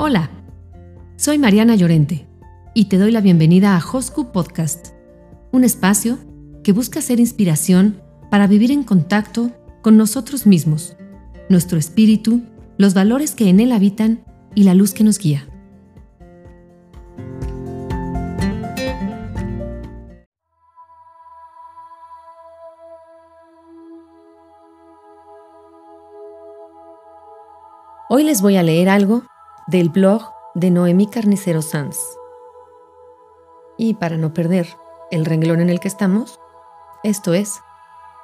Hola, soy Mariana Llorente y te doy la bienvenida a Hosku Podcast, un espacio que busca ser inspiración para vivir en contacto con nosotros mismos, nuestro espíritu, los valores que en él habitan y la luz que nos guía. Hoy les voy a leer algo del blog de Noemí Carnicero Sanz. Y para no perder el renglón en el que estamos, esto es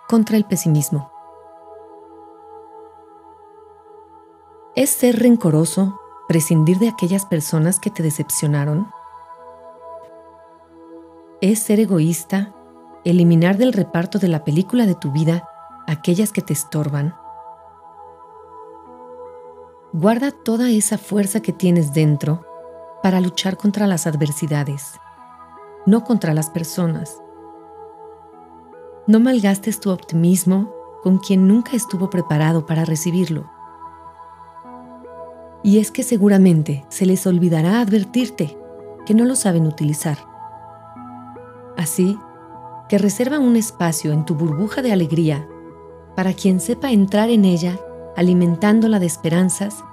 contra el pesimismo. ¿Es ser rencoroso prescindir de aquellas personas que te decepcionaron? ¿Es ser egoísta eliminar del reparto de la película de tu vida aquellas que te estorban? Guarda toda esa fuerza que tienes dentro para luchar contra las adversidades, no contra las personas. No malgastes tu optimismo con quien nunca estuvo preparado para recibirlo. Y es que seguramente se les olvidará advertirte que no lo saben utilizar. Así que reserva un espacio en tu burbuja de alegría para quien sepa entrar en ella alimentándola de esperanzas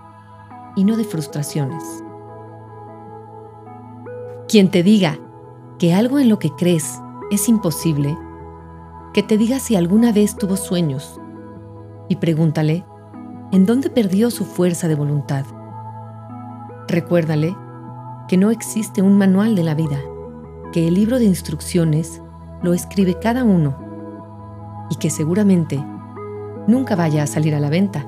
y no de frustraciones. Quien te diga que algo en lo que crees es imposible, que te diga si alguna vez tuvo sueños y pregúntale en dónde perdió su fuerza de voluntad. Recuérdale que no existe un manual de la vida, que el libro de instrucciones lo escribe cada uno y que seguramente nunca vaya a salir a la venta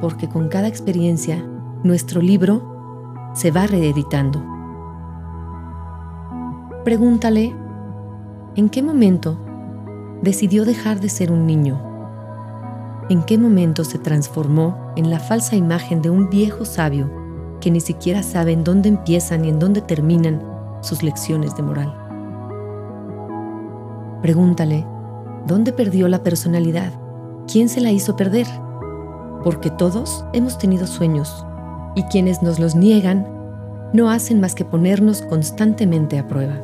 porque con cada experiencia nuestro libro se va reeditando. Pregúntale, ¿en qué momento decidió dejar de ser un niño? ¿En qué momento se transformó en la falsa imagen de un viejo sabio que ni siquiera sabe en dónde empiezan y en dónde terminan sus lecciones de moral? Pregúntale, ¿dónde perdió la personalidad? ¿Quién se la hizo perder? porque todos hemos tenido sueños y quienes nos los niegan no hacen más que ponernos constantemente a prueba.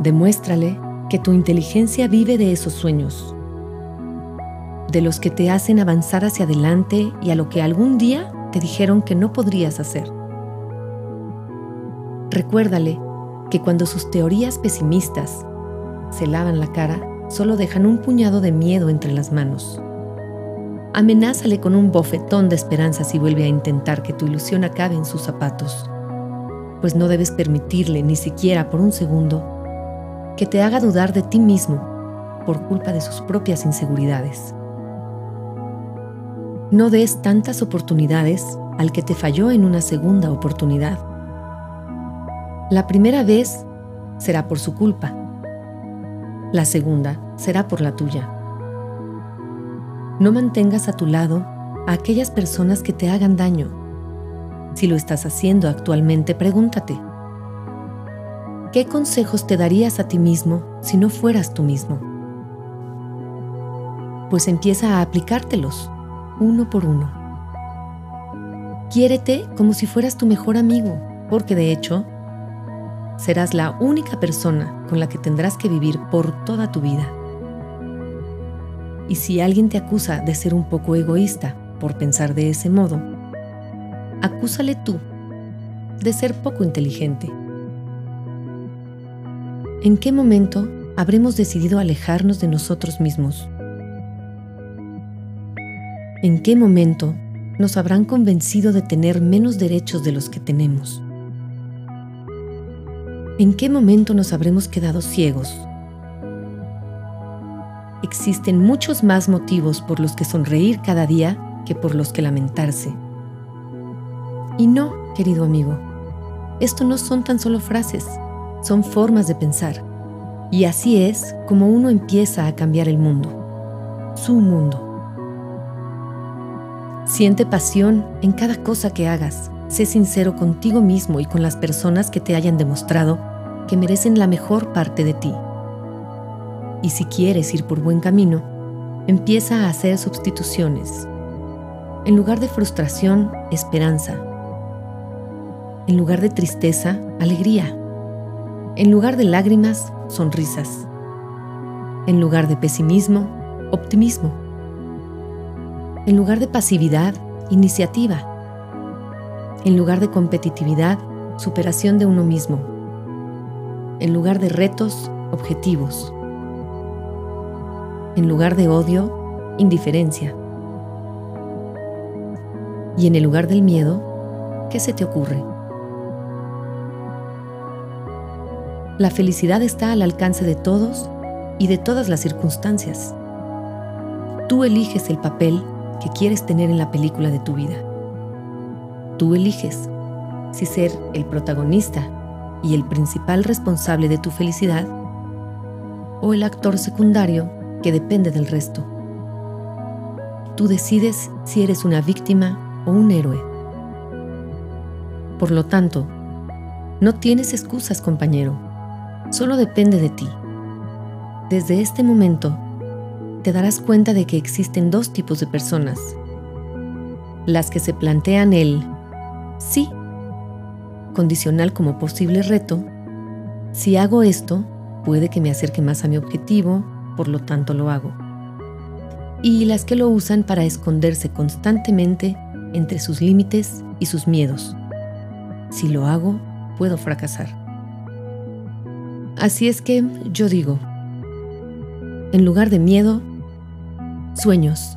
Demuéstrale que tu inteligencia vive de esos sueños, de los que te hacen avanzar hacia adelante y a lo que algún día te dijeron que no podrías hacer. Recuérdale que cuando sus teorías pesimistas se lavan la cara, solo dejan un puñado de miedo entre las manos. Amenázale con un bofetón de esperanza si vuelve a intentar que tu ilusión acabe en sus zapatos, pues no debes permitirle ni siquiera por un segundo que te haga dudar de ti mismo por culpa de sus propias inseguridades. No des tantas oportunidades al que te falló en una segunda oportunidad. La primera vez será por su culpa la segunda será por la tuya. No mantengas a tu lado a aquellas personas que te hagan daño. Si lo estás haciendo actualmente, pregúntate, ¿qué consejos te darías a ti mismo si no fueras tú mismo? Pues empieza a aplicártelos, uno por uno. Quiérete como si fueras tu mejor amigo, porque de hecho, serás la única persona con la que tendrás que vivir por toda tu vida. Y si alguien te acusa de ser un poco egoísta por pensar de ese modo, acúsale tú de ser poco inteligente. ¿En qué momento habremos decidido alejarnos de nosotros mismos? ¿En qué momento nos habrán convencido de tener menos derechos de los que tenemos? ¿En qué momento nos habremos quedado ciegos? Existen muchos más motivos por los que sonreír cada día que por los que lamentarse. Y no, querido amigo, esto no son tan solo frases, son formas de pensar. Y así es como uno empieza a cambiar el mundo, su mundo. Siente pasión en cada cosa que hagas Sé sincero contigo mismo y con las personas que te hayan demostrado que merecen la mejor parte de ti. Y si quieres ir por buen camino, empieza a hacer sustituciones. En lugar de frustración, esperanza. En lugar de tristeza, alegría. En lugar de lágrimas, sonrisas. En lugar de pesimismo, optimismo. En lugar de pasividad, iniciativa. En lugar de competitividad, superación de uno mismo. En lugar de retos, objetivos. En lugar de odio, indiferencia. Y en el lugar del miedo, ¿qué se te ocurre? La felicidad está al alcance de todos y de todas las circunstancias. Tú eliges el papel que quieres tener en la película de tu vida. Tú eliges si ser el protagonista y el principal responsable de tu felicidad o el actor secundario que depende del resto. Tú decides si eres una víctima o un héroe. Por lo tanto, no tienes excusas, compañero. Solo depende de ti. Desde este momento, te darás cuenta de que existen dos tipos de personas. Las que se plantean el sí, condicional como posible reto, si hago esto, puede que me acerque más a mi objetivo, por lo tanto lo hago. Y las que lo usan para esconderse constantemente entre sus límites y sus miedos. Si lo hago, puedo fracasar. Así es que yo digo, en lugar de miedo, sueños.